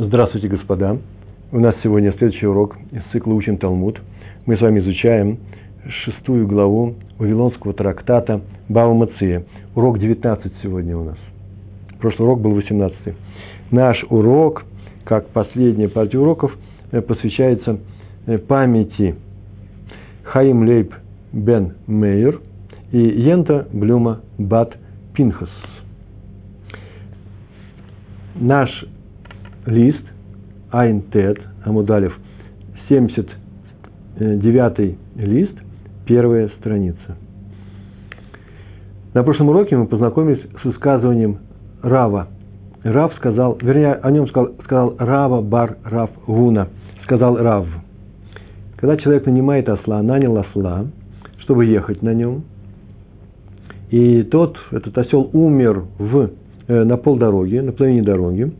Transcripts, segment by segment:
Здравствуйте, господа. У нас сегодня следующий урок из цикла «Учим Талмуд». Мы с вами изучаем шестую главу Вавилонского трактата Бава Мация. Урок 19 сегодня у нас. Прошлый урок был 18. Наш урок, как последняя партия уроков, э, посвящается э, памяти Хаим Лейб бен Мейер и Йента Блюма Бат Пинхас. Наш лист, Айн Тет, Амудалев, 79 лист, первая страница. На прошлом уроке мы познакомились с высказыванием Рава. Рав сказал, вернее, о нем сказал, сказал Рава Бар Рав Гуна, сказал Рав. Когда человек нанимает осла, нанял осла, чтобы ехать на нем, и тот, этот осел умер в, э, на полдороге, на половине дороги,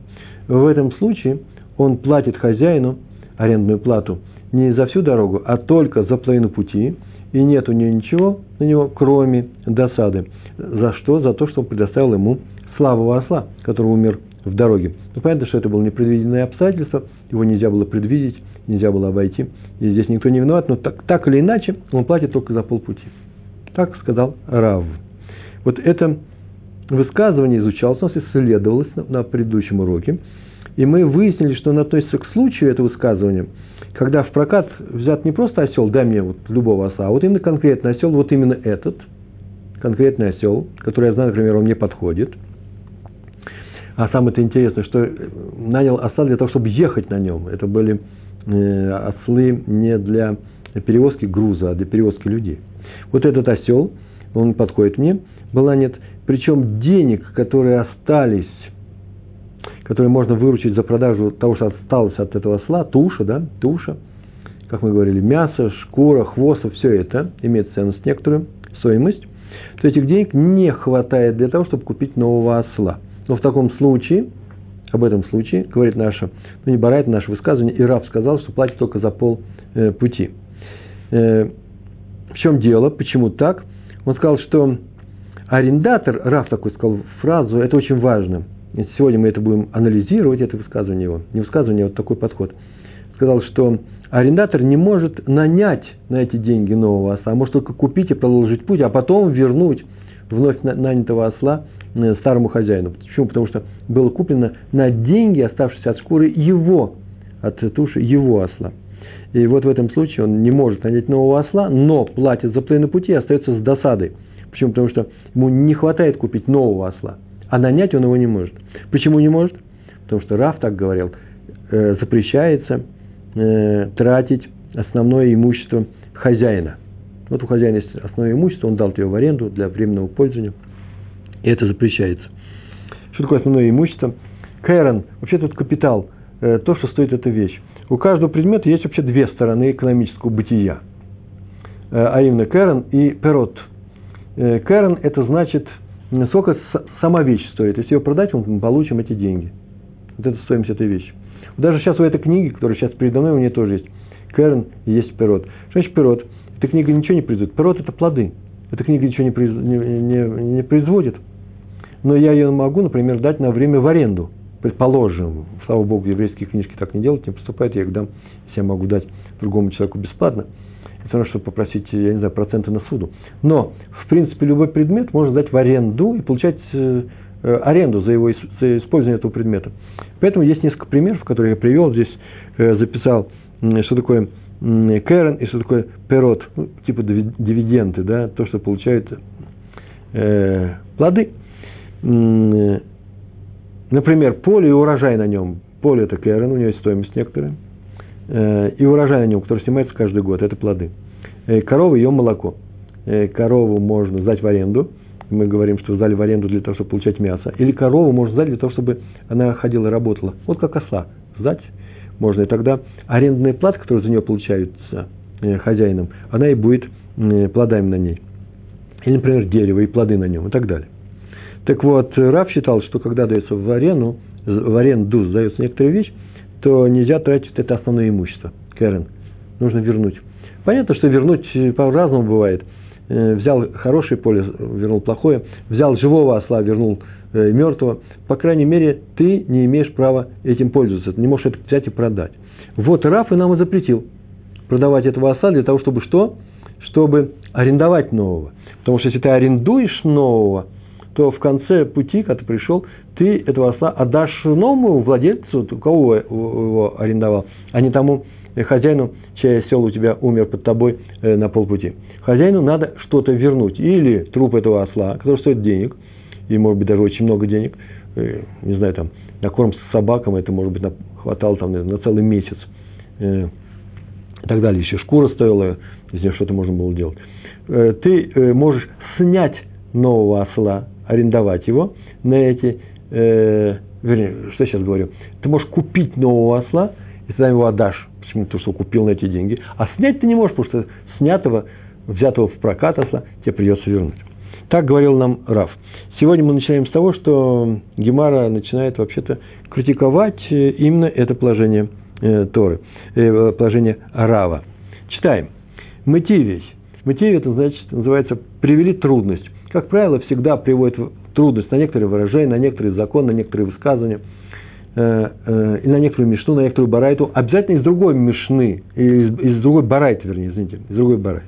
в этом случае он платит хозяину арендную плату не за всю дорогу, а только за половину пути, и нет у него ничего на него, кроме досады. За что? За то, что он предоставил ему слабого осла, который умер в дороге. Ну, понятно, что это было непредвиденное обстоятельство, его нельзя было предвидеть, нельзя было обойти, и здесь никто не виноват, но так, так или иначе он платит только за полпути. Так сказал Рав. Вот это высказывание изучалось у нас, исследовалось на, на предыдущем уроке, и мы выяснили, что оно относится к случаю этого высказывания, когда в прокат взят не просто осел, дай мне вот любого оса, а вот именно конкретный осел, вот именно этот, конкретный осел, который я знаю, например, он мне подходит. А самое-то интересное, что нанял оса для того, чтобы ехать на нем. Это были э, ослы не для перевозки груза, а для перевозки людей. Вот этот осел, он подходит мне, был нанят, причем денег, которые остались которые можно выручить за продажу того, что осталось от этого осла, туша, да, туша, как мы говорили, мясо, шкура, хвост, все это имеет ценность некоторую, стоимость, то этих денег не хватает для того, чтобы купить нового осла. Но в таком случае, об этом случае, говорит наше, ну не барает наше высказывание, и раб сказал, что платит только за пол э, пути. Э, в чем дело? Почему так? Он сказал, что арендатор, Раф такой сказал фразу, это очень важно – сегодня мы это будем анализировать, это высказывание его, не высказывание, а вот такой подход, сказал, что арендатор не может нанять на эти деньги нового осла, а может только купить и продолжить путь, а потом вернуть вновь нанятого осла э, старому хозяину. Почему? Потому что было куплено на деньги, оставшиеся от шкуры его, от туши его осла. И вот в этом случае он не может нанять нового осла, но платит за половину пути и остается с досадой. Почему? Потому что ему не хватает купить нового осла а нанять он его не может. Почему не может? Потому что Раф так говорил, э, запрещается э, тратить основное имущество хозяина. Вот у хозяина есть основное имущество, он дал ее в аренду для временного пользования, и это запрещается. Что такое основное имущество? Кэрон, вообще тут капитал, э, то, что стоит эта вещь. У каждого предмета есть вообще две стороны экономического бытия, э, а именно Кэрон и Перот. Э, Кэрон – это значит – сколько сама вещь стоит. Если ее продать, мы получим эти деньги. Вот это стоимость этой вещи. Даже сейчас у этой книги, которая сейчас передо мной, у нее тоже есть Керн есть Пирот. Что значит Пирот? Эта книга ничего не производит. Пирот – это плоды. Эта книга ничего не, произ... не, не, не производит. Но я ее могу, например, дать на время в аренду. Предположим, слава богу, еврейские книжки так не делают, не поступают, я их дам, если я могу дать другому человеку бесплатно – все равно, чтобы попросить, я не знаю, проценты на суду. Но, в принципе, любой предмет можно сдать в аренду и получать э, э, аренду за его за использование этого предмета. Поэтому есть несколько примеров, которые я привел. Здесь э, записал, что такое Кэрон и что такое перот, ну, типа дивиденды, да, то, что получают э, плоды. Например, поле и урожай на нем. Поле – это Кэрон, у него есть стоимость некоторая – и урожай на нем, который снимается каждый год, это плоды. Э, корова – ее молоко. Э, корову можно сдать в аренду. Мы говорим, что сдали в аренду для того, чтобы получать мясо. Или корову можно сдать для того, чтобы она ходила и работала. Вот как оса. Сдать можно. И тогда арендная плата, которая за нее получается хозяином, она и будет плодами на ней. Или, например, дерево и плоды на нем и так далее. Так вот, Раб считал, что когда дается в аренду, в аренду сдается некоторая вещь, то нельзя тратить это основное имущество. Кэрен. Нужно вернуть. Понятно, что вернуть по-разному бывает. Э, взял хорошее поле, вернул плохое. Взял живого осла, вернул э, мертвого. По крайней мере, ты не имеешь права этим пользоваться. Ты не можешь это взять и продать. Вот Раф и нам и запретил продавать этого осла для того, чтобы что? Чтобы арендовать нового. Потому что если ты арендуешь нового, то в конце пути, когда ты пришел, ты этого осла отдашь новому владельцу, у кого его арендовал, а не тому хозяину, чей осел у тебя умер под тобой э, на полпути. Хозяину надо что-то вернуть. Или труп этого осла, который стоит денег, и может быть даже очень много денег, э, не знаю, там, на корм с собакам это может быть хватало там, на целый месяц. Э, и так далее. Еще шкура стоила, из нее что-то можно было делать. Ты можешь снять нового осла, арендовать его на эти э, вернее, что я сейчас говорю, ты можешь купить нового осла, и тогда его отдашь, почему то, что купил на эти деньги, а снять ты не можешь, потому что снятого, взятого в прокат осла тебе придется вернуть. Так говорил нам Раф. Сегодня мы начинаем с того, что Гемара начинает вообще-то критиковать э, именно это положение э, Торы, э, положение Рава. Читаем. Мотивись. Мотив это значит, называется привели трудность. Как правило, всегда приводит трудность на некоторые выражения, на некоторые законы, на некоторые высказывания, э, э, и на некоторую мишну, на некоторую барайту, обязательно из другой мишны, из, из другой барайты, вернее, извините, из другой барайты.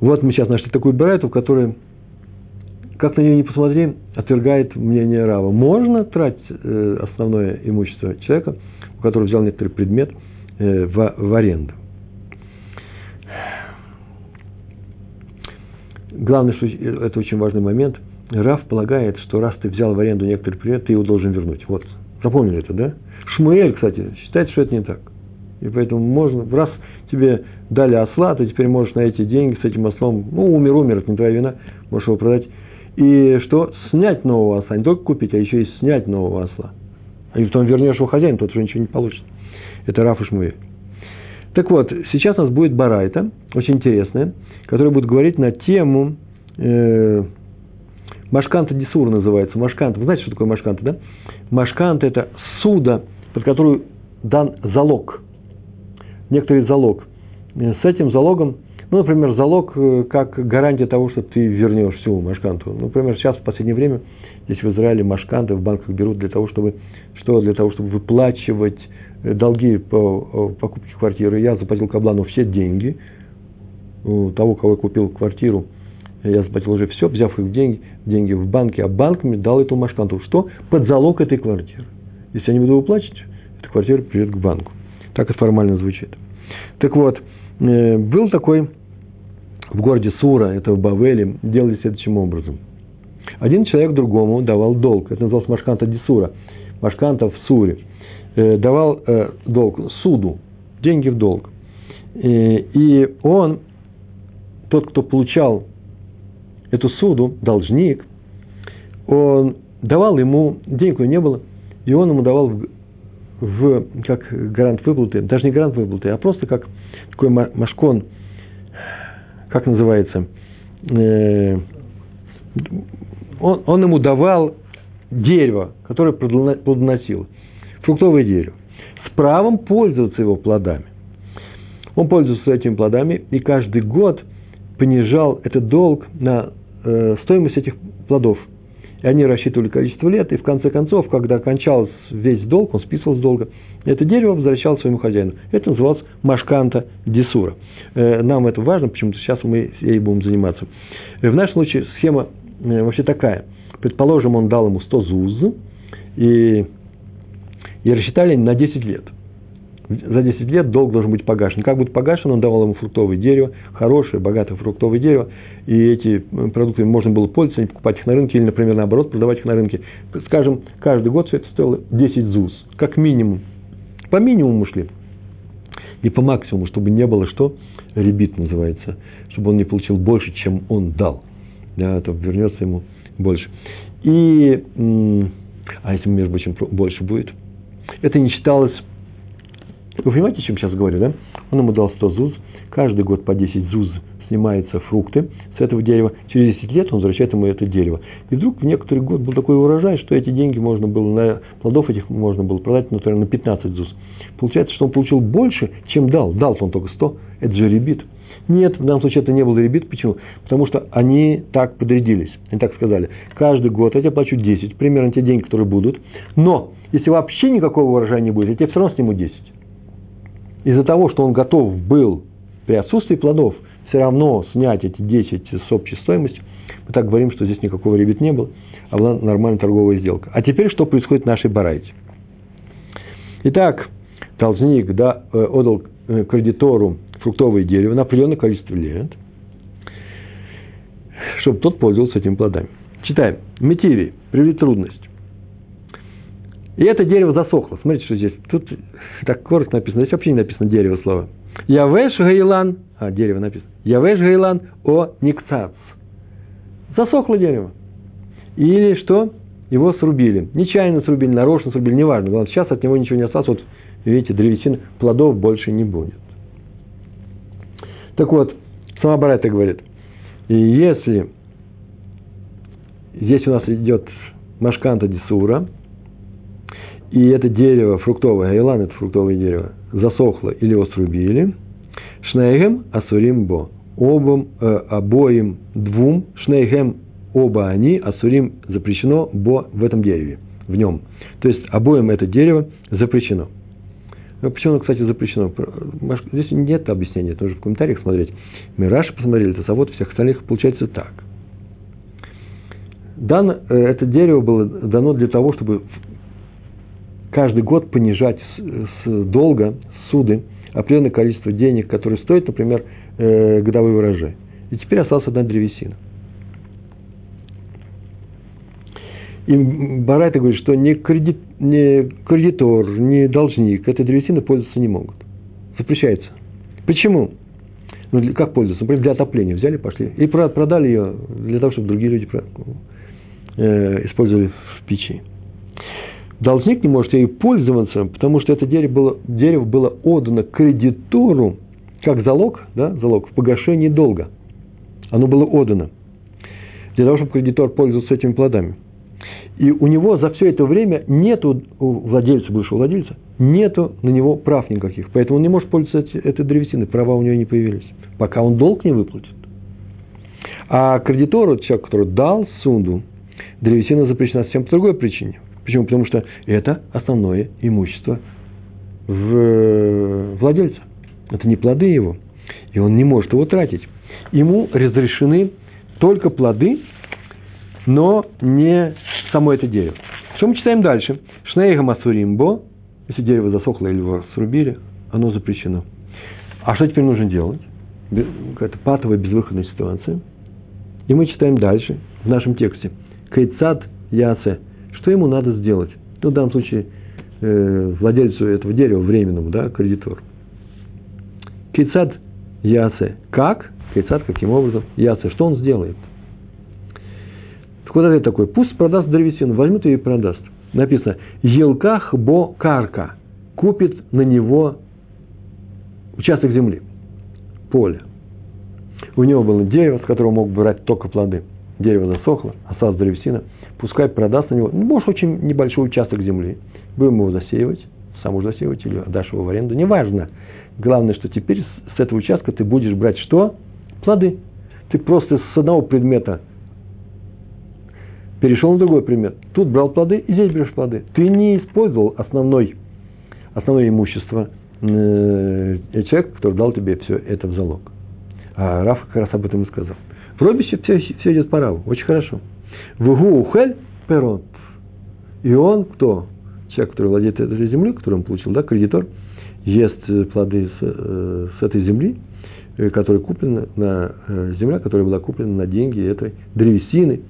Вот мы сейчас нашли такую барайту, в которой, как на нее не посмотри, отвергает мнение Рава. Можно тратить э, основное имущество человека, у которого взял некоторый предмет, в, в аренду. Главное, что это очень важный момент. Раф полагает, что раз ты взял в аренду некоторый предмет, ты его должен вернуть. Вот, запомнили это, да? Шмуэль, кстати, считает, что это не так. И поэтому можно, раз тебе дали осла, ты теперь можешь на эти деньги с этим ослом, ну, умер, умер, это не твоя вина, можешь его продать. И что? Снять нового осла, не только купить, а еще и снять нового осла. И потом вернешь его хозяин, тот уже ничего не получит. Это Раф и Шмуэль. Так вот, сейчас у нас будет барайта, очень интересная, которая будет говорить на тему э, Машканта Дисур называется. Машканта. Вы знаете, что такое Машканта, да? Машканта – это суда, под которую дан залог. Некоторый залог. Э, с этим залогом, ну, например, залог э, как гарантия того, что ты вернешь всю Машканту. Например, сейчас в последнее время здесь в Израиле Машканты в банках берут для того, чтобы, что для того, чтобы выплачивать долги по покупке квартиры. Я заплатил Каблану все деньги – у того, кого я купил квартиру, я заплатил уже все, взяв их деньги, деньги в банке, а банк мне дал эту машканту. Что? Под залог этой квартиры. Если я не буду выплачивать, эта квартира придет к банку. Так это формально звучит. Так вот, э, был такой в городе Сура, это в Бавеле, делали следующим образом. Один человек другому давал долг. Это называлось Машканта Дисура. Машканта в Суре. Э, давал э, долг, суду, деньги в долг. И он тот, кто получал эту суду, должник, он давал ему, денег у него не было, и он ему давал в, в как гарант выплаты, даже не гарант выплаты, а просто как такой машкон, как называется, э, он, он ему давал дерево, которое плодоносило, фруктовое дерево, с правом пользоваться его плодами. Он пользуется этими плодами, и каждый год понижал этот долг на э, стоимость этих плодов. И они рассчитывали количество лет, и в конце концов, когда кончался весь долг, он списывал с долга, это дерево возвращал своему хозяину. Это называлось машканта десура. Э, нам это важно, почему-то сейчас мы ей будем заниматься. Э, в нашем случае схема э, вообще такая. Предположим, он дал ему 100 зуз, и, и рассчитали на 10 лет – за 10 лет долг должен быть погашен. Как будет погашен, он давал ему фруктовое дерево, хорошее, богатое фруктовое дерево, и эти продукты можно было пользоваться, покупать их на рынке, или, например, наоборот, продавать их на рынке. Скажем, каждый год все это стоило 10 ЗУЗ, как минимум. По минимуму шли. И по максимуму, чтобы не было что? Ребит называется. Чтобы он не получил больше, чем он дал. Да, то вернется ему больше. И, а если, между прочим, больше будет? Это не считалось вы понимаете, о чем сейчас говорю, да? Он ему дал 100 зуз, каждый год по 10 зуз снимаются фрукты с этого дерева, через 10 лет он возвращает ему это дерево. И вдруг в некоторый год был такой урожай, что эти деньги можно было, на плодов этих можно было продать, например, на 15 зуз. Получается, что он получил больше, чем дал. Дал он только 100, это же ребит. Нет, в данном случае это не был ребит. Почему? Потому что они так подрядились. Они так сказали. Каждый год я тебе плачу 10, примерно те деньги, которые будут. Но, если вообще никакого урожая не будет, я тебе все равно сниму 10. Из-за того, что он готов был при отсутствии плодов все равно снять эти 10 с общей стоимостью, мы так говорим, что здесь никакого ребит не было, а была нормальная торговая сделка. А теперь что происходит в нашей барайте? Итак, должник да, э, отдал кредитору фруктовое дерево на определенное количество лет, чтобы тот пользовался этими плодами. Читаем. Метиви привели трудность. И это дерево засохло. Смотрите, что здесь. Тут так коротко написано. Здесь вообще не написано дерево слова. Явеш Гайлан. А, дерево написано. Явеш Гайлан о Никцац. Засохло дерево. Или что? Его срубили. Нечаянно срубили, нарочно срубили, неважно. Главное, сейчас от него ничего не осталось. Вот, видите, древесины, плодов больше не будет. Так вот, сама Барайта говорит, и если здесь у нас идет Машканта Дисура, и это дерево фруктовое, айлан это фруктовое дерево, засохло или его срубили, шнейгем асурим бо, обом, э, обоим двум, шнейгем оба они, асурим запрещено бо в этом дереве, в нем. То есть обоим это дерево запрещено – почему оно, кстати, запрещено? Здесь нет объяснения, это нужно в комментариях смотреть. Мираж посмотрели, Тосовод, всех остальных, получается так. Дан, э, это дерево было дано для того, чтобы каждый год понижать с, с долга, суды, определенное количество денег, которые стоят, например, э, годовой урожай. И теперь осталась одна древесина. И Барайта говорит, что ни, кредит, ни кредитор, ни должник этой древесины пользоваться не могут. Запрещается. Почему? Ну, как пользоваться? Например, для отопления взяли, пошли. И продали ее для того, чтобы другие люди э, использовали в печи. Должник не может ей пользоваться, потому что это дерево было, дерево было отдано кредитору как залог, да, залог в погашении долга. Оно было отдано для того, чтобы кредитор пользовался этими плодами. И у него за все это время нету, у владельца, бывшего владельца, нету на него прав никаких. Поэтому он не может пользоваться этой древесиной, права у него не появились, пока он долг не выплатит. А кредитору, человек, который дал сунду, древесина запрещена совсем по другой причине. Почему? Потому что это основное имущество в владельца. Это не плоды его. И он не может его тратить. Ему разрешены только плоды, но не само это дерево. Что мы читаем дальше? Шнейга масуримбо, если дерево засохло или его срубили, оно запрещено. А что теперь нужно делать? Какая-то патовая безвыходная ситуация. И мы читаем дальше, в нашем тексте. Кейцад ясе. Что ему надо сделать? Ну, в данном случае, э, владельцу этого дерева, временному, да, кредитор. Кейцад ясе. Как? Кейцад каким образом? Ясе. Что он сделает? Это такой? Пусть продаст древесину, возьмет ее и продаст. Написано, елках бо карка, купит на него участок земли, поле. У него было дерево, с которого мог брать только плоды. Дерево засохло, осталась древесина. Пускай продаст на него, ну, может, очень небольшой участок земли. Будем его засеивать, сам уже засеивать или отдашь его в аренду, неважно. Главное, что теперь с этого участка ты будешь брать что? Плоды. Ты просто с одного предмета перешел на другой пример. Тут брал плоды, и здесь берешь плоды. Ты не использовал основной, основное имущество э, человека, который дал тебе все это в залог. А Раф как раз об этом и сказал. В Робище все, все идет по Раву. Очень хорошо. Вгу ухель перот. И он кто? Человек, который владеет этой землей, которую он получил, да, кредитор, ест плоды с, э, с этой земли, э, которая куплена на э, земля, которая была куплена на деньги этой древесины,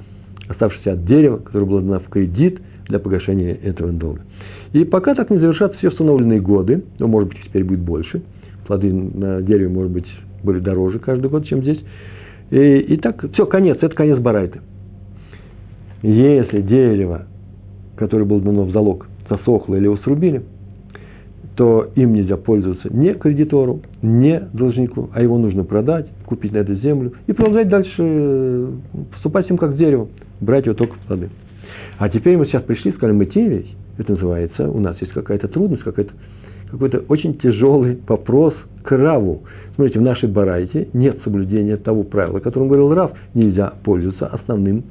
оставшейся от дерева, которое было дано в кредит для погашения этого долга. И пока так не завершатся все установленные годы, ну, может быть, теперь будет больше, плоды на дереве, может быть, были дороже каждый год, чем здесь. И, и так, все, конец, это конец Барайта. Если дерево, которое было дано в залог, засохло или его срубили, то им нельзя пользоваться не кредитору, не должнику, а его нужно продать, купить на эту землю и продолжать дальше э, поступать с ним как с брать его только в плоды. А теперь мы сейчас пришли, сказали, мы тевей, это называется, у нас есть какая-то трудность, какая-то какой-то очень тяжелый вопрос к Раву. Смотрите, в нашей барайте нет соблюдения того правила, о котором говорил Рав, нельзя пользоваться основным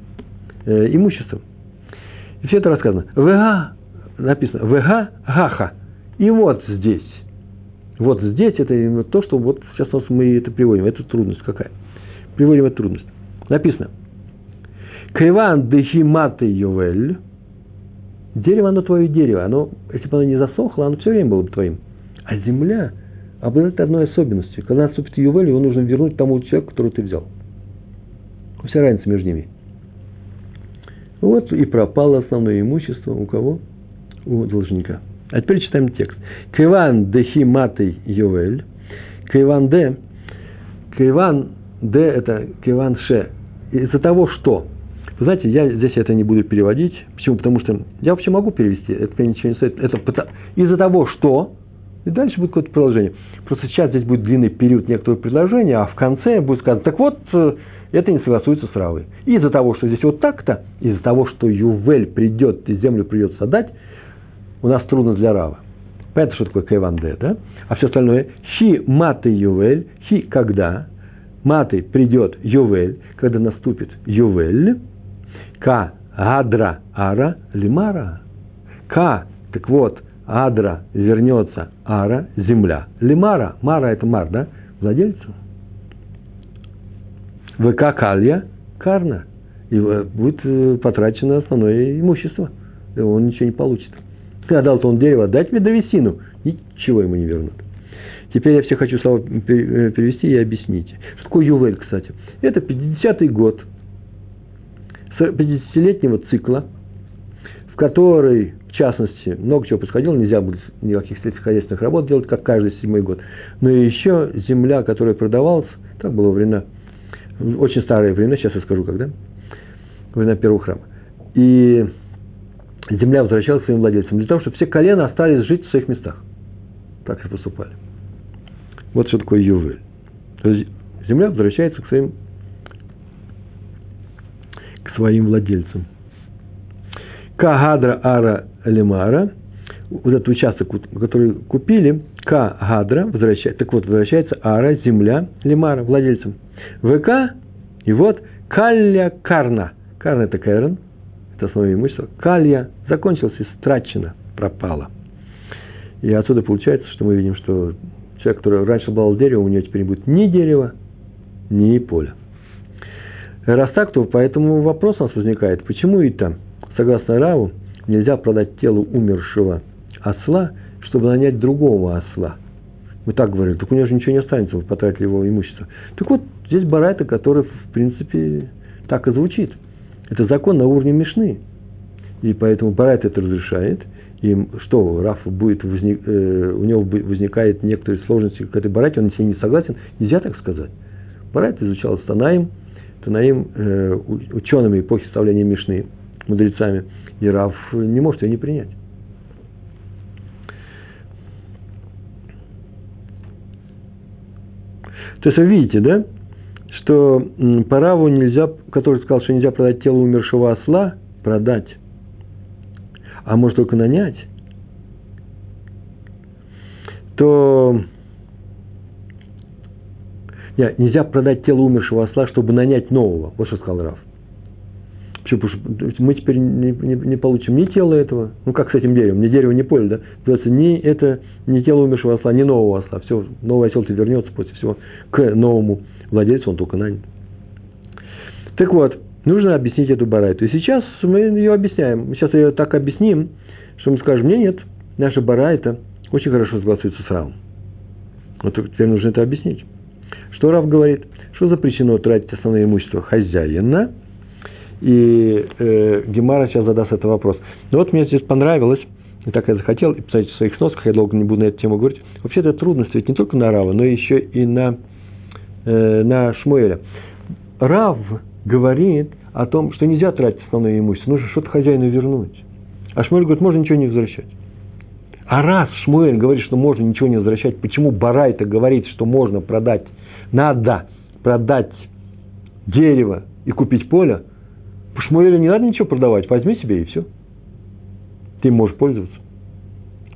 э, имуществом. И все это рассказано. ВГ, написано, ВГ Гаха. И вот здесь. Вот здесь это именно то, что вот сейчас мы это приводим. Это трудность какая? Приводим эту трудность. Написано. Криван дехиматы ювель. Дерево, оно твое дерево. Оно, если бы оно не засохло, оно все время было бы твоим. А земля обладает одной особенностью. Когда наступит ювель, его нужно вернуть тому человеку, которого ты взял. Вся разница между ними. Вот и пропало основное имущество у кого? У должника. А теперь читаем текст. Криван дехи матый ювель. Криван де. Криван де это криван ше. Из-за того, что вы знаете, я здесь это не буду переводить. Почему? Потому что я вообще могу перевести, это ничего не стоит. Это из-за того, что... И дальше будет какое-то продолжение. Просто сейчас здесь будет длинный период некоторого предложения, а в конце будет сказано, так вот, э, это не согласуется с Равой. Из-за того, что здесь вот так-то, из-за того, что Ювель придет и землю придется отдать, у нас трудно для Рава. Понятно, что такое Кайванде, да? А все остальное, хи маты Ювель, хи когда, маты придет Ювель, когда наступит Ювель, Ка Адра Ара Лимара. Ка, так вот, Адра вернется Ара, земля. Лимара, Мара это Мар, да? Владельцу. ВК Калья Карна. И э, будет э, потрачено основное имущество. Он ничего не получит. Отдал-то он дерево, дай тебе древесину. Ничего ему не вернут. Теперь я все хочу слова э, перевести и объяснить. Что такое Ювель, кстати? Это 50-й год 50-летнего цикла, в который, в частности, много чего происходило, нельзя было никаких сельскохозяйственных работ делать, как каждый седьмой год. Но еще земля, которая продавалась, так было время, очень старое время, сейчас я скажу, когда, времена первого храма. И земля возвращалась к своим владельцам, для того, чтобы все колена остались жить в своих местах. Так и поступали. Вот что такое Ювель. То есть земля возвращается к своим своим владельцам. Кагадра ара лимара, вот этот участок, который купили, Кагадра возвращается, так вот, возвращается ара, земля, лимара, владельцам. ВК, и вот калья карна. Карна – это кэрон, это основное имущество. Калья закончилась, истрачено, пропала. И отсюда получается, что мы видим, что человек, который раньше был деревом, у него теперь не будет ни дерева, ни поля. Раз так, то поэтому вопрос у нас возникает, почему это, согласно Раву, нельзя продать тело умершего осла, чтобы нанять другого осла. Мы так говорили, так у него же ничего не останется, вы потратили его имущество. Так вот, здесь барайта, который, в принципе, так и звучит. Это закон на уровне Мишны. И поэтому барайта это разрешает. И что, Раф будет возник, э, у него возникает некоторые сложности к этой барайте, он с ней не согласен, нельзя так сказать. Барайт изучал Станаем, Танаим, э, учеными эпохи составления Мишны, мудрецами, и Рав не может ее не принять. То есть вы видите, да, что по Раву нельзя, который сказал, что нельзя продать тело умершего осла, продать, а может только нанять, то нет, нельзя продать тело умершего осла, чтобы нанять нового. Вот что сказал Раф. Потому что мы теперь не, не, не получим ни тело этого, ну как с этим деревом, ни дерево, ни поле, да? Придется ни это, ни тело умершего осла, ни нового осла. Все, новый осел вернется после всего к новому владельцу, он только нанят. Так вот, нужно объяснить эту барайту. И сейчас мы ее объясняем. Сейчас ее так объясним, что мы скажем, мне нет, наша барайта очень хорошо согласуется с Равом. Вот теперь нужно это объяснить. Что Рав говорит? Что запрещено тратить основное имущество хозяина? И э, Гемара сейчас задаст этот вопрос. Но вот мне здесь понравилось, и так я захотел, и писать в своих сносках, я долго не буду на эту тему говорить. Вообще это трудность ведь не только на Рава, но еще и на, э, на Шмуэля. Рав говорит о том, что нельзя тратить основное имущество, нужно что-то хозяину вернуть. А Шмуэль говорит, можно ничего не возвращать. А раз Шмуэль говорит, что можно ничего не возвращать, почему Барайта говорит, что можно продать надо продать дерево и купить поле, по Шмуэлю не надо ничего продавать, возьми себе и все. Ты можешь пользоваться.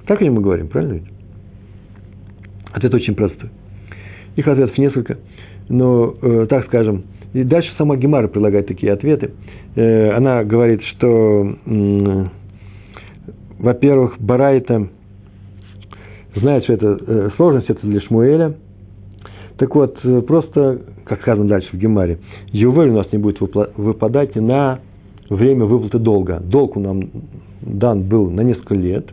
Так ли мы говорим, правильно ведь? Ответ очень простой. Их ответов несколько, но, э, так скажем, и дальше сама Гемара предлагает такие ответы. Э, она говорит, что, э, во-первых, Барайта знает, что это э, сложность, это для Шмуэля. Так вот, э, просто, как сказано дальше в Гемаре, Ювель у нас не будет выпадать на время выплаты долга. Долг у нам дан был на несколько лет,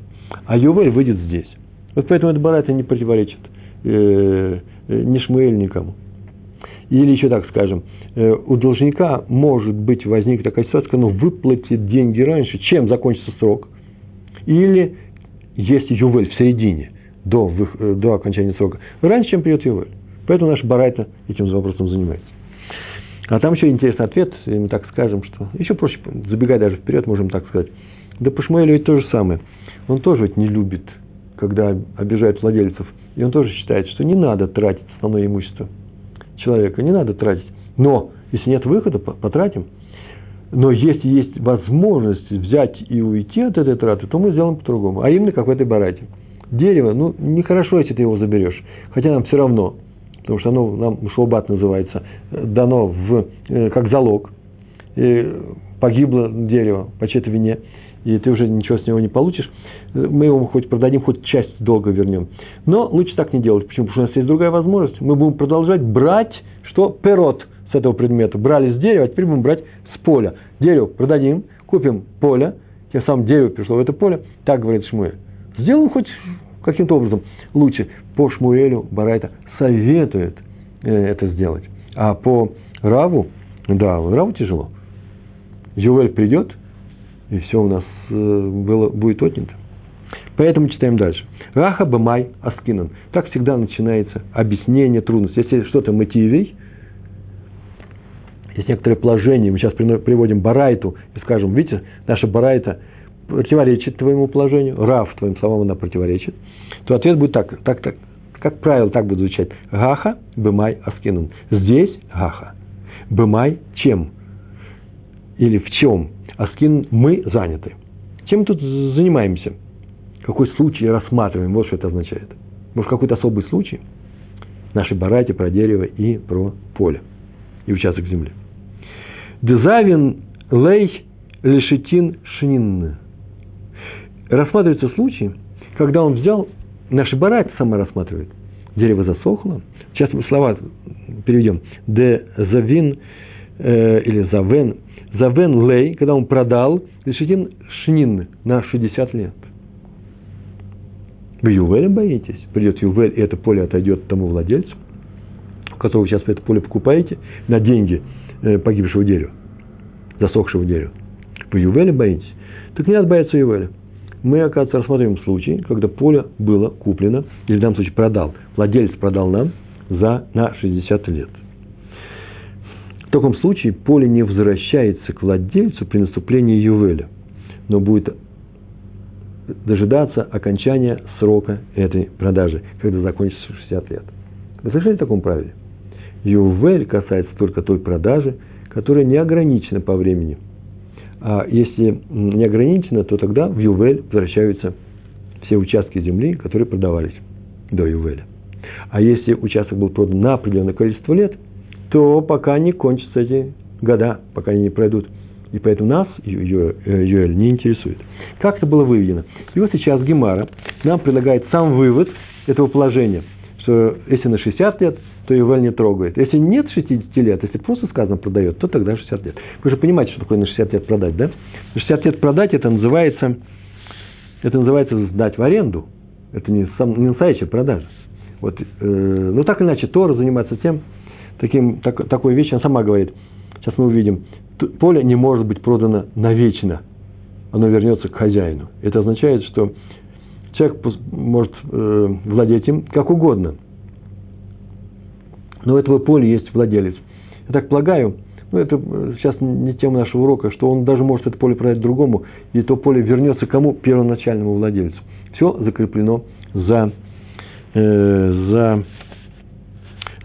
а Ювель выйдет здесь. Вот поэтому это Барайта не противоречит э, э, ни Шмуэль никому. Или еще так скажем, э, у должника может быть возникнет такая ситуация, когда он выплатит деньги раньше, чем закончится срок. Или есть ювель в середине, до, э, до окончания срока, раньше, чем придет ювель. Поэтому наш Барайта этим вопросом занимается. А там еще интересный ответ, и мы так скажем, что еще проще, забегая даже вперед, можем так сказать. Да по Шмуэлю ведь то же самое. Он тоже ведь не любит, когда обижают владельцев. И он тоже считает, что не надо тратить основное имущество человека, не надо тратить. Но, если нет выхода, потратим. Но если есть возможность взять и уйти от этой траты, то мы сделаем по-другому. А именно, как в этой барате. Дерево, ну, нехорошо, если ты его заберешь. Хотя нам все равно, потому что оно, нам шлобат называется, дано в, э, как залог. И погибло дерево по чьей-то вине, и ты уже ничего с него не получишь. Мы его хоть продадим, хоть часть долга вернем. Но лучше так не делать. Почему? Потому что у нас есть другая возможность. Мы будем продолжать брать, что перот с этого предмета. Брали с дерева, а теперь будем брать с поля. Дерево продадим, купим поле, тем самым дерево пришло в это поле. Так говорит Шмуэль. Сделаем хоть каким-то образом лучше. По Шмуэлю Барайта советует э, это сделать. А по Раву, да, Раву тяжело. Ювель придет, и все у нас э, было, будет отнято. Поэтому читаем дальше. Раха бамай аскинан. Так всегда начинается объяснение трудности. Если что-то мотивей, есть некоторое положение, мы сейчас приводим барайту и скажем, видите, наша барайта противоречит твоему положению, рав твоим словам она противоречит, то ответ будет так, так, так, как правило, так будет звучать. Гаха бымай аскинун. Здесь гаха. Бымай чем? Или в чем? Аскин мы заняты. Чем тут занимаемся? Какой случай рассматриваем? Вот что это означает. Может, какой-то особый случай? Наши барати про дерево и про поле. И участок земли. Дезавин лей лешетин шинин. Рассматривается случай, когда он взял, наши барати сама рассматривает, дерево засохло. Сейчас мы слова переведем. Де завин э, или завен. Завен лей, когда он продал лешетин шинин на 60 лет. Вы Ювеля боитесь? Придет Ювель, и это поле отойдет тому владельцу, которого сейчас вы это поле покупаете, на деньги э, погибшего дерева, засохшего дерева. Вы Ювеля боитесь? Так не надо бояться Ювеля. Мы, оказывается, рассматриваем случай, когда поле было куплено, или в данном случае продал. Владелец продал нам за, на 60 лет. В таком случае поле не возвращается к владельцу при наступлении Ювеля, но будет дожидаться окончания срока этой продажи, когда закончится 60 лет. Вы слышали о таком правиле? Ювель касается только той продажи, которая не ограничена по времени. А если не ограничена, то тогда в Ювель возвращаются все участки земли, которые продавались до Ювеля. А если участок был продан на определенное количество лет, то пока не кончатся эти года, пока они не пройдут – и поэтому нас Юэль не интересует. Как это было выведено? И вот сейчас Гемара нам предлагает сам вывод этого положения, что если на 60 лет, то Ювель не трогает. Если нет 60 лет, если просто сказано продает, то тогда 60 лет. Вы же понимаете, что такое на 60 лет продать, да? На 60 лет продать это называется, это называется сдать в аренду. Это не, сам, не настоящая продажа. Вот, э, ну, так или иначе, Тора занимается тем, таким, так, такой вещью, она сама говорит, сейчас мы увидим, поле не может быть продано навечно. Оно вернется к хозяину. Это означает, что человек может э, владеть им как угодно. Но у этого поля есть владелец. Я так полагаю, ну это э, сейчас не тема нашего урока, что он даже может это поле продать другому, и то поле вернется кому? Первоначальному владельцу. Все закреплено за, э, за,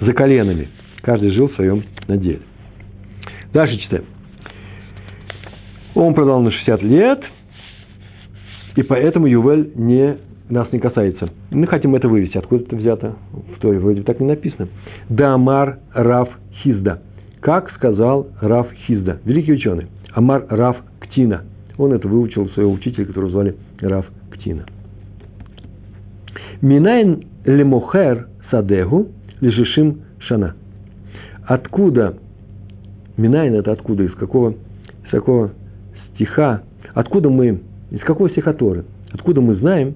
за коленами. Каждый жил в своем наделе. Дальше читаем. Он продал на 60 лет, И поэтому Ювель не, нас не касается. Мы хотим это вывести. Откуда это взято? В Торе вроде так не написано. Дамар Раф Хизда. Как сказал Раф Хизда, великий ученый. Амар Раф Ктина. Он это выучил у своего учителя, которого звали Раф Ктина. Минайн лемохер садегу лежишим шана. Откуда, Минайн это откуда, из какого, из какого стиха, откуда мы, из какого стиха Торы, откуда мы знаем,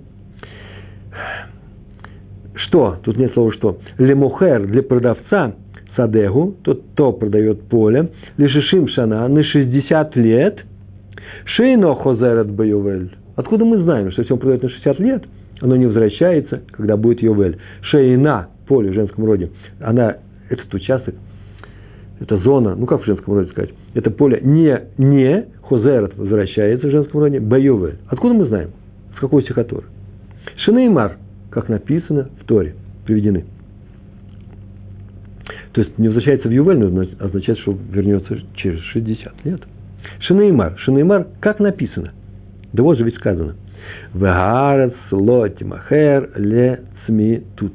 что, тут нет слова что, лемохер для продавца садегу, тот, кто продает поле, лишишим шана на 60 лет, шейно хозерет баювель. Откуда мы знаем, что если он продает на 60 лет, оно не возвращается, когда будет Йовель. Шейна, поле в женском роде, она, этот участок, эта зона, ну как в женском роде сказать, это поле не, не хозерет возвращается в женском роде, баювель. Откуда мы знаем? С какого стихотора? Шинеймар, как написано в Торе, приведены. То есть не возвращается в Ювель, но означает, что вернется через 60 лет. Шинеймар. Шинеймар, как написано. Да вот же ведь сказано. Вегарец лоти махер ле цми тут.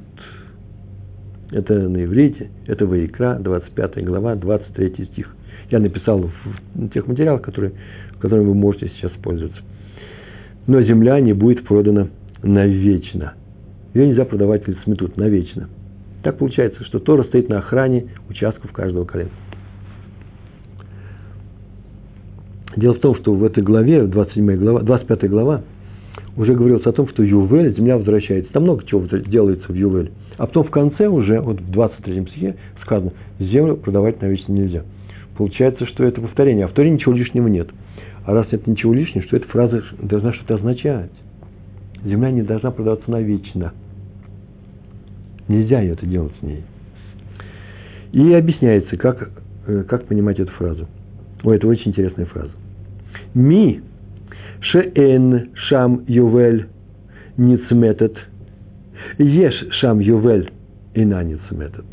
Это на иврите, это Ваикра, 25 глава, 23 стих. Я написал в тех материалах, которые, которыми вы можете сейчас пользоваться. Но земля не будет продана навечно. Ее нельзя продавать в сметут навечно. Так получается, что Тора стоит на охране участков каждого колена. Дело в том, что в этой главе, 27 глава, 25 глава, уже говорилось о том, что Ювель, земля возвращается. Там много чего делается в Ювель. А потом в конце уже, вот в 23 стихе сказано, землю продавать навечно нельзя. Получается, что это повторение. А в Торе ничего лишнего нет. А раз нет ничего лишнего, что эта фраза должна что-то означать. Земля не должна продаваться навечно. Нельзя это делать с ней. И объясняется, как, э, как понимать эту фразу. Ой, это очень интересная фраза. Ми шеэн шам ювель ницметет. Ешь шам ювель ина ницметет.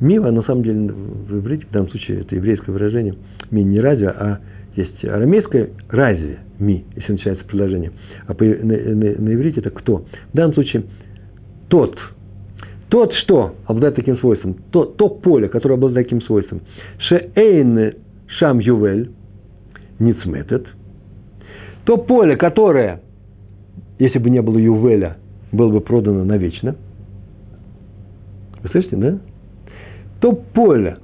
Мива, на самом деле, в иврите, в данном случае, это еврейское выражение, ми не разве, а есть арамейское разве, ми, если начинается предложение. А по, на, на, на иврите это кто? В данном случае тот, тот, что обладает таким свойством, то, то поле, которое обладает таким свойством, шеэйн шам ювель, ницметет, то поле, которое, если бы не было ювеля, было бы продано навечно, вы слышите, да? То поле,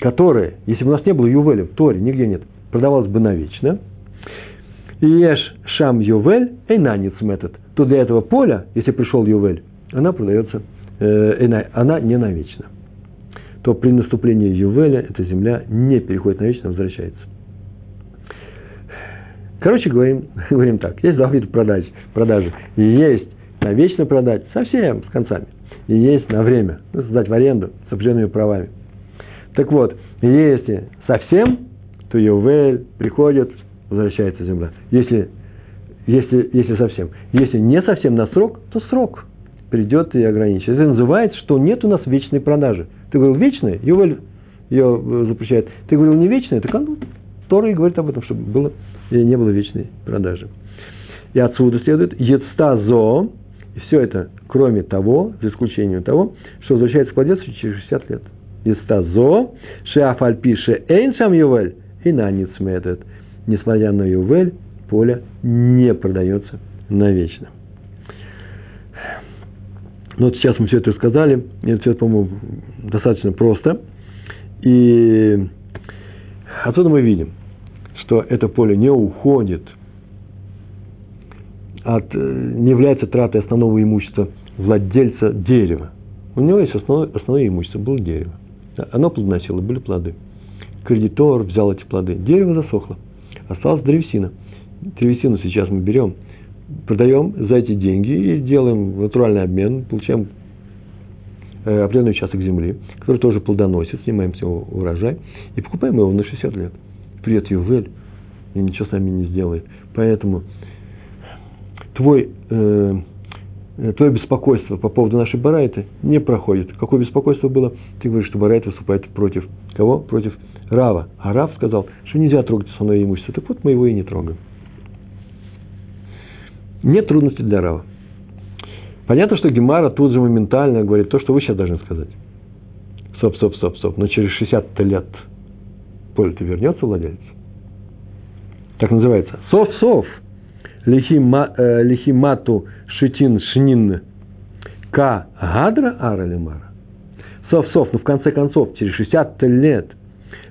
которое, если бы у нас не было ювеля в Торе, нигде нет, продавалось бы навечно, и ешь шам ювель, эйна ницметет, то для этого поля, если пришел ювель, она продается, э, она не навечно. То при наступлении Ювеля эта земля не переходит навечно, а возвращается. Короче, говорим, говорим так. Есть два вида продаж, продажи. Есть навечно продать, совсем с концами. И есть на время, ну, сдать в аренду с определенными правами. Так вот, если совсем, то Ювель приходит, возвращается земля. Если, если, если совсем. Если не совсем на срок, то срок придет и ограничит. Это называется, что нет у нас вечной продажи. Ты говорил вечная, Ювель ее э, запрещает. Ты говорил не вечная, так оно Тора и говорит об этом, чтобы было, не было вечной продажи. И отсюда следует Ецта Зо, и все это, кроме того, за исключением того, что возвращается к владельцу через 60 лет. Ецта Зо, Шеафальпи Эйн сам Ювель, и на. Несмотря на Ювель, поле не продается навечно. Ну, вот сейчас мы все это сказали, и это все, по-моему, достаточно просто. И отсюда мы видим, что это поле не уходит от, не является тратой основного имущества владельца дерева. У него есть основное, основное имущество, было дерево. Оно плодоносило, были плоды. Кредитор взял эти плоды. Дерево засохло. Осталась древесина. Древесину сейчас мы берем продаем за эти деньги и делаем натуральный обмен, получаем э, определенный участок земли, который тоже плодоносит, снимаем с него урожай и покупаем его на 60 лет. Привет, Ювель, и ничего с нами не сделает. Поэтому твой, э, твое беспокойство по поводу нашей барайты не проходит. Какое беспокойство было? Ты говоришь, что барайта выступает против кого? Против Рава. А Рав сказал, что нельзя трогать основное имущество. Так вот, мы его и не трогаем. Нет трудностей для Рава. Понятно, что Гемара тут же моментально говорит то, что вы сейчас должны сказать. Стоп, стоп, стоп, стоп. Но через 60 лет поле-то вернется владелец. Так называется. Сов-сов. Э, лихимату шитин шнин ка гадра ара лимара. Сов-сов. Но в конце концов, через 60 лет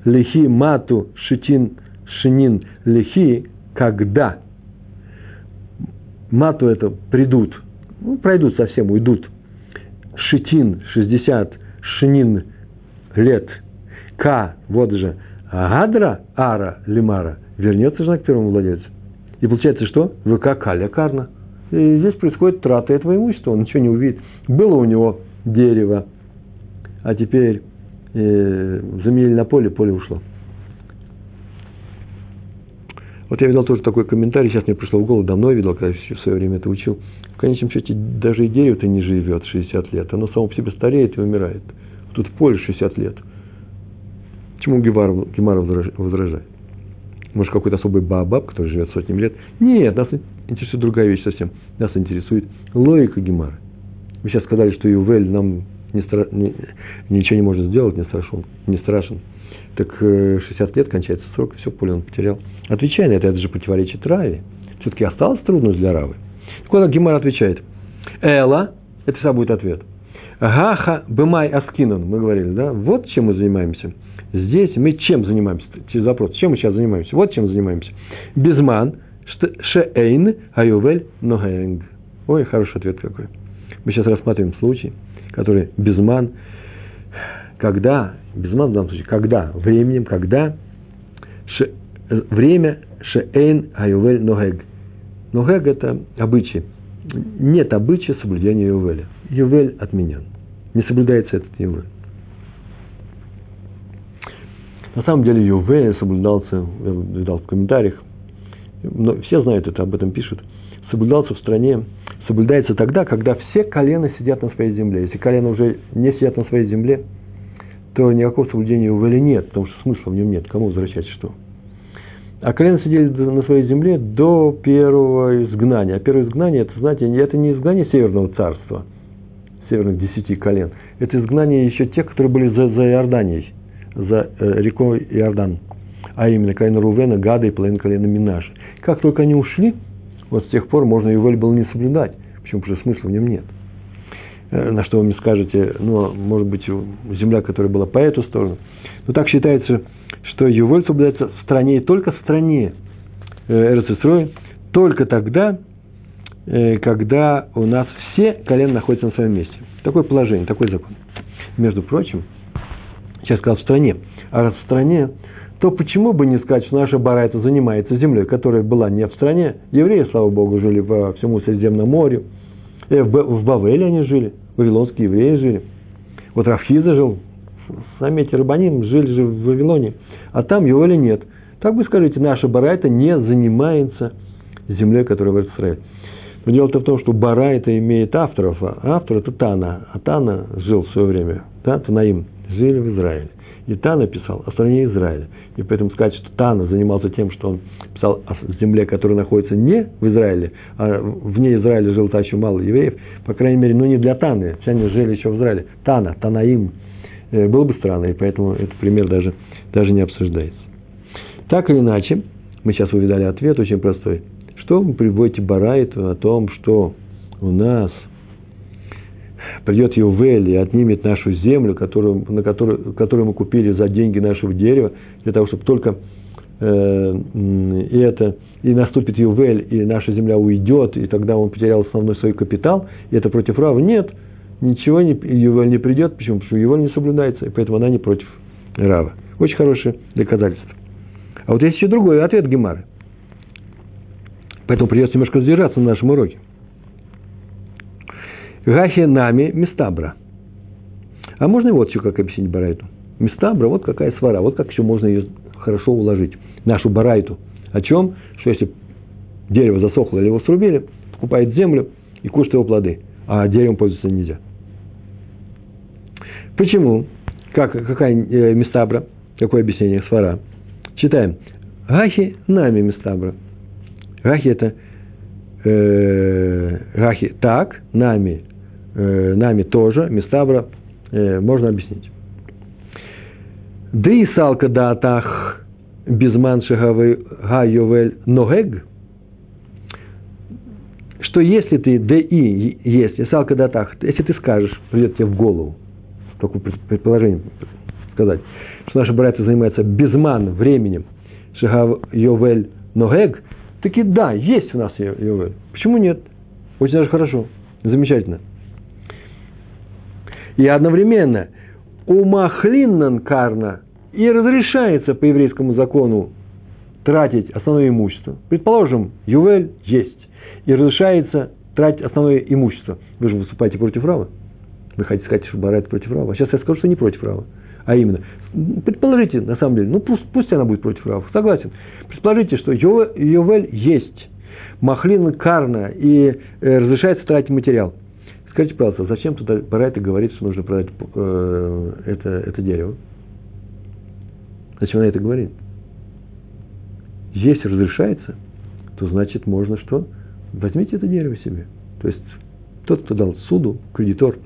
лихи мату шитин шинин лихи, когда мату это придут, ну, пройдут совсем, уйдут. Шитин 60, шинин лет, к, вот же, гадра, ара, лимара, вернется жена к первому владельцу. И получается что? ВК каля карна. И здесь происходит трата этого имущества, он ничего не увидит. Было у него дерево, а теперь э, заменили на поле, поле ушло. Вот я видел тоже такой комментарий, сейчас мне пришло в голову, давно я видел, когда в свое время это учил. В конечном счете, даже и дерево-то не живет 60 лет, оно само по себе стареет и умирает. Тут в поле 60 лет. Чему Гемар, Гемар возражает? Может, какой-то особый бабаб, который живет сотнями лет? Нет, нас интересует другая вещь совсем. Нас интересует логика Гемара. Вы сейчас сказали, что Ювель нам не стра... не, ничего не может сделать, не страшен. Не страшен. Так 60 э, лет кончается срок, и все, поле он потерял. Отвечая на это, это же противоречит Раве. Все-таки осталась трудность для Равы. Куда Гимар отвечает? Эла, это всегда будет ответ. Гаха бымай аскинан, мы говорили, да? Вот чем мы занимаемся. Здесь мы чем занимаемся? Через вопрос. Чем мы сейчас занимаемся? Вот чем занимаемся. Безман, шеэйн, аювель, ногэнг. Ой, хороший ответ какой. Мы сейчас рассматриваем случай, который безман, когда, безман в данном случае, когда, временем, когда ше, время шеэйн, аювель, ногэг. Ногэг – это обычай. Нет обычая соблюдения Ювеля. Ювель отменен. Не соблюдается этот Ювель. На самом деле Ювель соблюдался, я видал в комментариях, но все знают это, об этом пишут, соблюдался в стране, соблюдается тогда, когда все колена сидят на своей земле. Если колено уже не сидят на своей земле, то никакого соблюдения Ювеля нет, потому что смысла в нем нет. Кому возвращать что? А колено сидели на своей земле до первого изгнания. А первое изгнание, это, знаете, это не изгнание Северного царства, северных десяти колен. Это изгнание еще тех, которые были за, за Иорданией, за э, рекой Иордан. А именно колено Рувена, Гада и половина колена Минаши. Как только они ушли, вот с тех пор можно его было не соблюдать. Почему? Потому что смысла в нем нет. Э, на что вы мне скажете, ну, может быть, земля, которая была по эту сторону. Но так считается, что Ювель соблюдается в стране и только в стране э, Эрцисрой, только тогда, э, когда у нас все колена находятся на своем месте. Такое положение, такой закон. Между прочим, сейчас сказал в стране, а раз в стране, то почему бы не сказать, что наша Барайта занимается землей, которая была не в стране? Евреи, слава Богу, жили во всему Средиземном море, э, в Бавеле они жили, вавилонские евреи жили. Вот Рафхиза жил, сами эти рабаним жили же в Вавилоне – а там его или нет. Так вы скажите, наша барайта не занимается землей, которая в Израиле. Но дело-то в том, что барайта имеет авторов, а автор это Тана. А Тана жил в свое время, да, Танаим, жили в Израиле. И Тана писал о стране Израиля. И поэтому сказать, что Тана занимался тем, что он писал о земле, которая находится не в Израиле, а вне Израиля жил еще мало евреев, по крайней мере, ну не для Таны, все они жили еще в Израиле. Тана, Танаим, э, было бы странно, и поэтому этот пример даже даже не обсуждается. Так или иначе, мы сейчас увидали ответ очень простой. Что вы приводите Барайту о том, что у нас придет Ювель и отнимет нашу землю, которую, на которую, которую мы купили за деньги нашего дерева, для того, чтобы только и это, и наступит Ювель, и наша земля уйдет, и тогда он потерял основной свой капитал, и это против Рава. Нет, ничего не, Ювель не придет, почему? Потому что Ювель не соблюдается, и поэтому она не против Рава. Очень хорошее доказательство. А вот есть еще другой ответ Гемары. Поэтому придется немножко задержаться на нашем уроке. Гахи нами мистабра. А можно вот еще как объяснить барайту? Мистабра, вот какая свара, вот как еще можно ее хорошо уложить. Нашу барайту. О чем? Что если дерево засохло или его срубили, покупает землю и кушает его плоды, а деревом пользоваться нельзя. Почему? Как, какая э, мистабра? Какое объяснение свара? Читаем. Гахи нами местабра. Гахи это э, Рахи так, нами, э, нами тоже, Мистабра э, можно объяснить. Да и салка датах безман га йовель ногег, что если ты, да и если, салка датах, если ты скажешь, придет тебе в голову, такое предположение сказать, что наша братья занимается безман временем, шагав йовель ногег, таки да, есть у нас йовель. Почему нет? Очень даже хорошо, замечательно. И одновременно умахлиннан карна и разрешается по еврейскому закону тратить основное имущество. Предположим, ювель есть, и разрешается тратить основное имущество. Вы же выступаете против Рава. Вы хотите сказать, что Барайт против Рава. А сейчас я скажу, что не против Рава. А именно, предположите, на самом деле, ну пусть, пусть она будет против Рава. Согласен. Предположите, что Ювель есть, Махлин Карна, и э, разрешается тратить материал. Скажите, пожалуйста, зачем туда Барайта говорит, что нужно продать э, это, это дерево? Зачем она это говорит? Если разрешается, то значит можно что? Возьмите это дерево себе. То есть тот, кто дал суду, кредитор,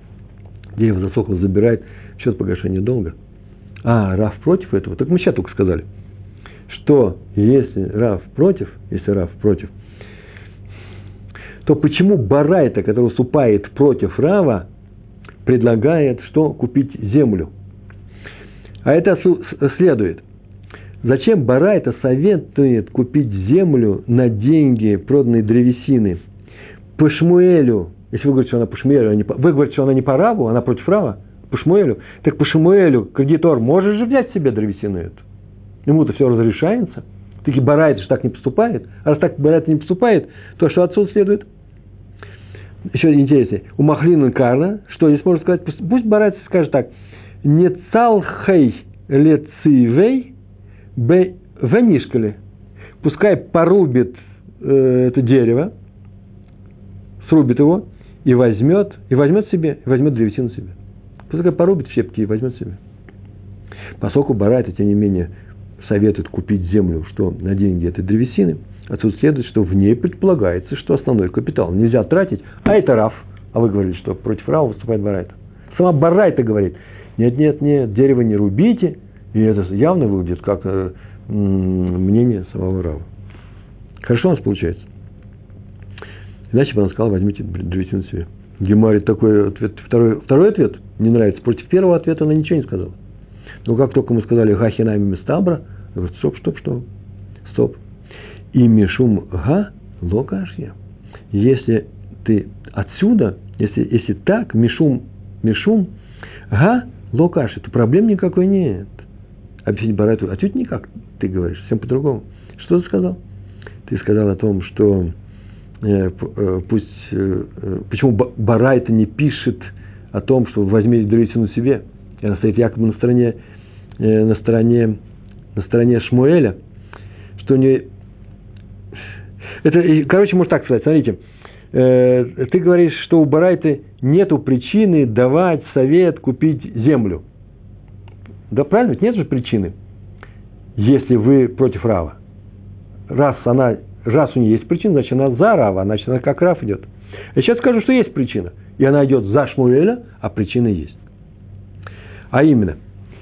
дерево засохло, забирает счет погашения долга. А, Раф против этого? Так мы сейчас только сказали, что если Раф против, если Раф против, то почему Барайта, который уступает против Рава, предлагает что? Купить землю. А это следует. Зачем Барайта советует купить землю на деньги проданной древесины? По Шмуэлю, если вы говорите, что она по Шмуэлю, а не вы говорите, что она не по Раву, она против Рава, по Шмуэлю, так по Шмуэлю кредитор может же взять себе древесину эту. Ему-то все разрешается. Таки Барайт же так не поступает. А раз так Барайт не поступает, то что отсюда следует? еще интереснее, у Махлина Карна, что здесь можно сказать, пусть, Барайц скажет так, не цалхей лецивей б венишкали, пускай порубит э, это дерево, срубит его и возьмет, и возьмет себе, и возьмет древесину себе. Пускай порубит щепки и возьмет себе. Поскольку Барайта, тем не менее, советует купить землю, что на деньги этой древесины – Отсюда следует, что в ней предполагается, что основной капитал нельзя тратить, а это РАФ. А вы говорили, что против РАФа выступает Барайта. Сама Барайта говорит, нет, нет, нет, дерево не рубите, и это явно выглядит как э, мнение самого Рава. Хорошо у нас получается. Иначе бы она сказала, возьмите древесину себе. Гемарит такой ответ, второй, второй ответ не нравится. Против первого ответа она ничего не сказала. Но как только мы сказали Гахинами Местабра, говорит, стоп, стоп, стоп, стоп и мишум га локашья. Если ты отсюда, если, если так, мишум, мишум га локашья, то проблем никакой нет. Объяснить Барайту, а чуть никак ты говоришь, совсем по-другому. Что ты сказал? Ты сказал о том, что э, э, пусть, э, э почему Барайта не пишет о том, что возьми древесину себе, она стоит якобы на стороне, э, на стороне, на стороне Шмуэля, что не это, короче, можно так сказать, смотрите, ты говоришь, что у Барайты нету причины давать совет купить землю. Да правильно, ведь нет же причины, если вы против Рава. Раз, она, раз у нее есть причина, значит она за Рава, значит она как Рав идет. Я сейчас скажу, что есть причина. И она идет за Шмуэля, а причина есть. А именно,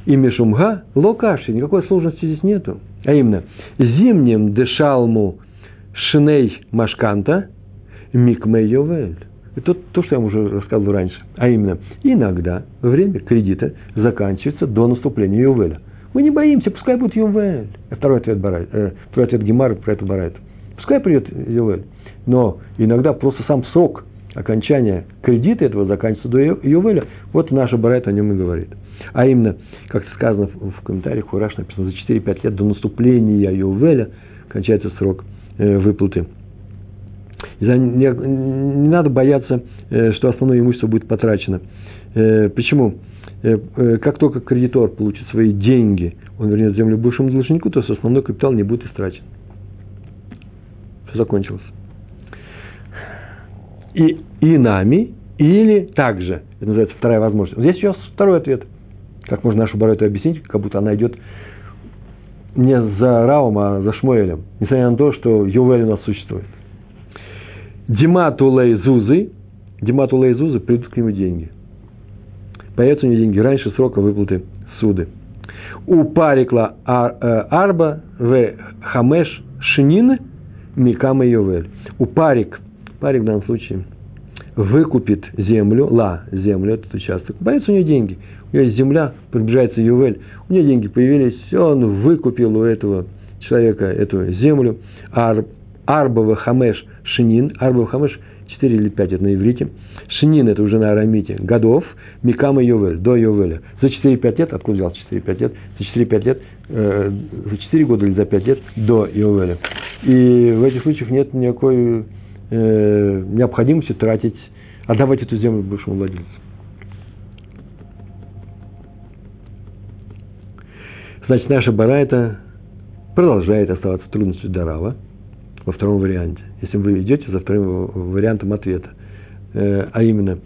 и Мишумга локаши, никакой сложности здесь нету. А именно, зимним дешалму Шиней Машканта, Микмей Йовель. Это то, что я вам уже рассказывал раньше. А именно, иногда время кредита заканчивается до наступления Йовеля. Мы не боимся, пускай будет Йовель. Второй ответ, Барай, э, второй ответ Гемара про это Барайт. Пускай придет Йовель. Но иногда просто сам срок окончания кредита этого заканчивается до Йовеля. Вот наша Барайт о нем и говорит. А именно, как сказано в комментариях, Хураш написано, за 4-5 лет до наступления Йовеля кончается срок Э, Не, не надо бояться, э, что основное имущество будет потрачено. Э, почему? Как только кредитор получит свои деньги, он вернет землю бывшему должнику, то основной капитал не будет истрачен. Все закончилось. И, и нами, или также. Это называется вторая возможность. Здесь сейчас второй ответ. Как можно нашу Барайту объяснить, как будто она идет не за Раум, а за Шмуэлем, несмотря на то, что Ювель у нас существует. Диматулей Зузы, Диматулей Зузы придут к нему деньги. Появятся у него деньги раньше срока выплаты суды. У парикла э, арба в хамеш шинин микама йовель. У парик, парик в данном случае, выкупит землю, ла, землю, этот участок. Появятся у него деньги. У него есть земля, приближается ювель. У него деньги появились, он выкупил у этого человека эту землю. Ар, арбова хамеш шинин, арбова хамеш 4 или 5, это на иврите. Шинин, это уже на арамите, годов, Микама Йовель, до Йовеля. За 4-5 лет, откуда взял 4-5 лет? За 4-5 лет, э, за 4 года или за 5 лет до Йовеля. И в этих случаях нет никакой э, необходимости тратить, отдавать эту землю бывшему владельцу. Значит, наша барайта продолжает оставаться трудностью Дарава во втором варианте. Если вы идете за вторым вариантом ответа, э, а именно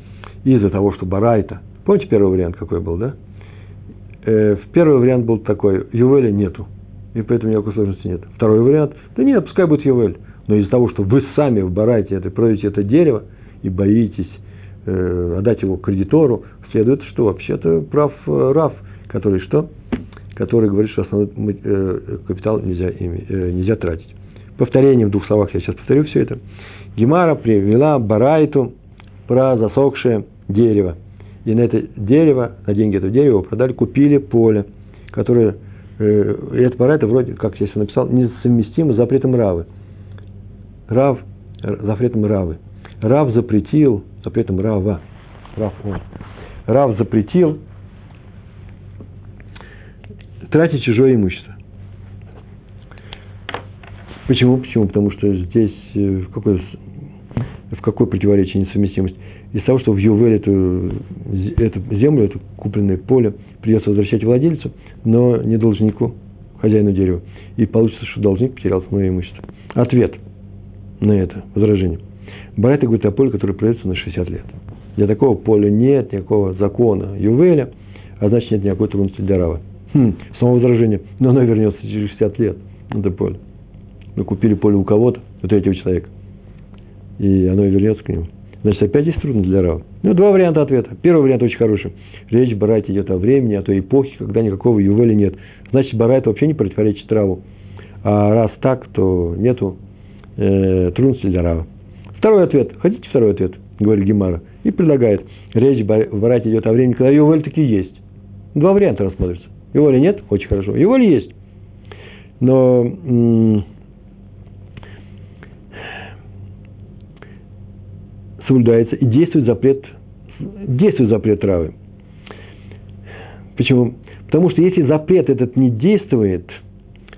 из-за того, что барайта, помните первый вариант какой был, да? Э, первый вариант был такой, Ювеля нету, и поэтому никакой сложности нет. Второй вариант, да нет, пускай будет Ювель, но из-за того, что вы сами в барайте это, продаете это дерево и боитесь э, отдать его кредитору, следует, что вообще-то прав э, Раф, который что? который говорит, что основной э, капитал нельзя, э, нельзя тратить. Повторение в двух словах, я сейчас повторю все это. Гемара привела Барайту про засохшее дерево. И на это дерево, на деньги этого дерева продали, купили поле, которое, э, и это Барайта вроде, как я сейчас написал, несовместимо с запретом Равы. Рав, запретом Равы. Рав запретил, запретом Рава, Рав он. Рав запретил тратить чужое имущество. Почему? Почему? Потому что здесь э, в какой, в какой противоречие несовместимость? Из того, что в Ювель эту, эту землю, это купленное поле, придется возвращать владельцу, но не должнику, хозяину дерева. И получится, что должник потерял свое имущество. Ответ на это возражение. Барайта говорит о поле, которое продается на 60 лет. Для такого поля нет никакого закона Ювеля, а значит нет никакой трудности для Рава. Хм, снова возражение. Но оно вернется через 60 лет. Это поле. Мы купили поле у кого-то, у третьего человека. И оно вернется к нему. Значит, опять есть трудно для Рава. Ну, два варианта ответа. Первый вариант очень хороший. Речь Барайт идет о времени, о той эпохе, когда никакого ювеля нет. Значит, Барайт вообще не противоречит Раву. А раз так, то нету э, трудностей для Рава. Второй ответ. Хотите второй ответ? Говорит Гемара. И предлагает. Речь в Барайте идет о времени, когда ювель таки есть. Два варианта рассмотрится. Его ли нет? Очень хорошо. Ли есть? Но соблюдается и действует запрет, действует запрет травы. Почему? Потому что если запрет этот не действует,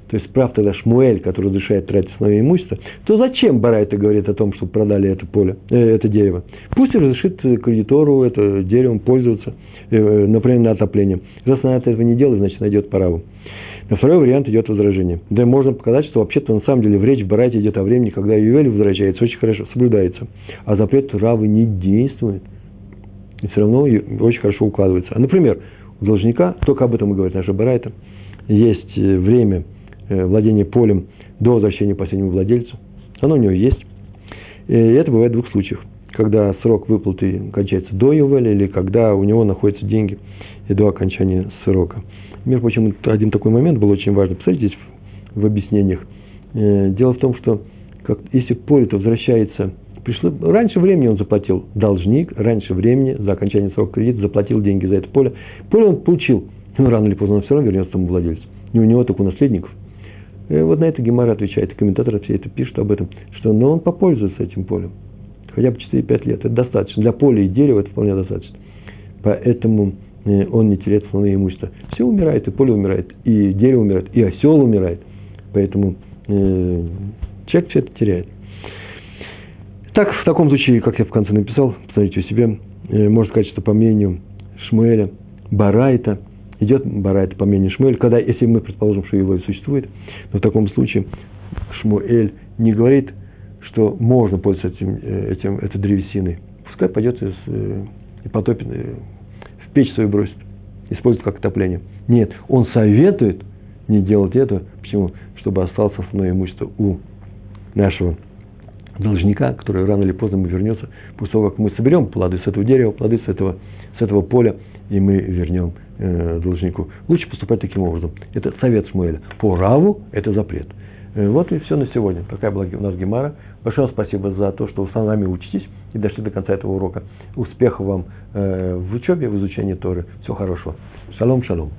то есть прав тогда Шмуэль, который разрешает тратить свое имущество, то зачем Барайта говорит о том, что продали это поле, э, это дерево? Пусть разрешит кредитору это деревом пользоваться – Э, например, на отопление. Раз она этого не делает, значит, найдет праву. На второй вариант идет возражение. Да можно показать, что вообще-то на самом деле в речь в Барате идет о времени, когда Ювель возвращается, очень хорошо соблюдается. А запрет Равы не действует. И все равно очень хорошо укладывается. А, например, у должника, только об этом и говорит наша Барайта, есть э, время э, владения полем до возвращения последнему владельцу. Оно у него есть. И это бывает в двух случаях когда срок выплаты кончается до ювеля или когда у него находятся деньги и до окончания срока. Между прочим, один такой момент был очень важный. Посмотрите здесь в, объяснениях. Э, дело в том, что как, если поле-то возвращается, пришло, раньше времени он заплатил, должник, раньше времени, за окончание срока кредита, заплатил деньги за это поле. Поле он получил, но рано или поздно он все равно вернется тому владельцу. Не у него, только у наследников. И вот на это Гемара отвечает, и комментаторы все это пишут об этом, что но он попользуется этим полем хотя бы 4-5 лет. Это достаточно. Для поля и дерева это вполне достаточно. Поэтому э, он не теряет основное имущество. Все умирает, и поле умирает, и дерево умирает, и осел умирает. Поэтому э, человек все это теряет. Так, в таком случае, как я в конце написал, посмотрите у себя, э, можно сказать, что по мнению Шмуэля, Барайта, идет Барайта по мнению Шмуэля, когда, если мы предположим, что его существует, но в таком случае Шмуэль не говорит что можно пользоваться этим, э, этим, этой древесиной. Пускай пойдет из, э, и потопит, э, печь свою бросит, использует как отопление. Нет, он советует не делать это. Почему? Чтобы осталось основное имущество у нашего должника, который рано или поздно мы вернется, после того, как мы соберем плоды с этого дерева, плоды с этого, с этого поля, и мы вернем э, должнику. Лучше поступать таким образом. Это совет Шмуэля. По Раву это запрет. Э, вот и все на сегодня. Такая была у нас Гемара. Большое спасибо за то, что вы с нами учитесь и дошли до конца этого урока. Успехов вам э, в учебе, в изучении Торы. Всего хорошего. Шалом, шалом.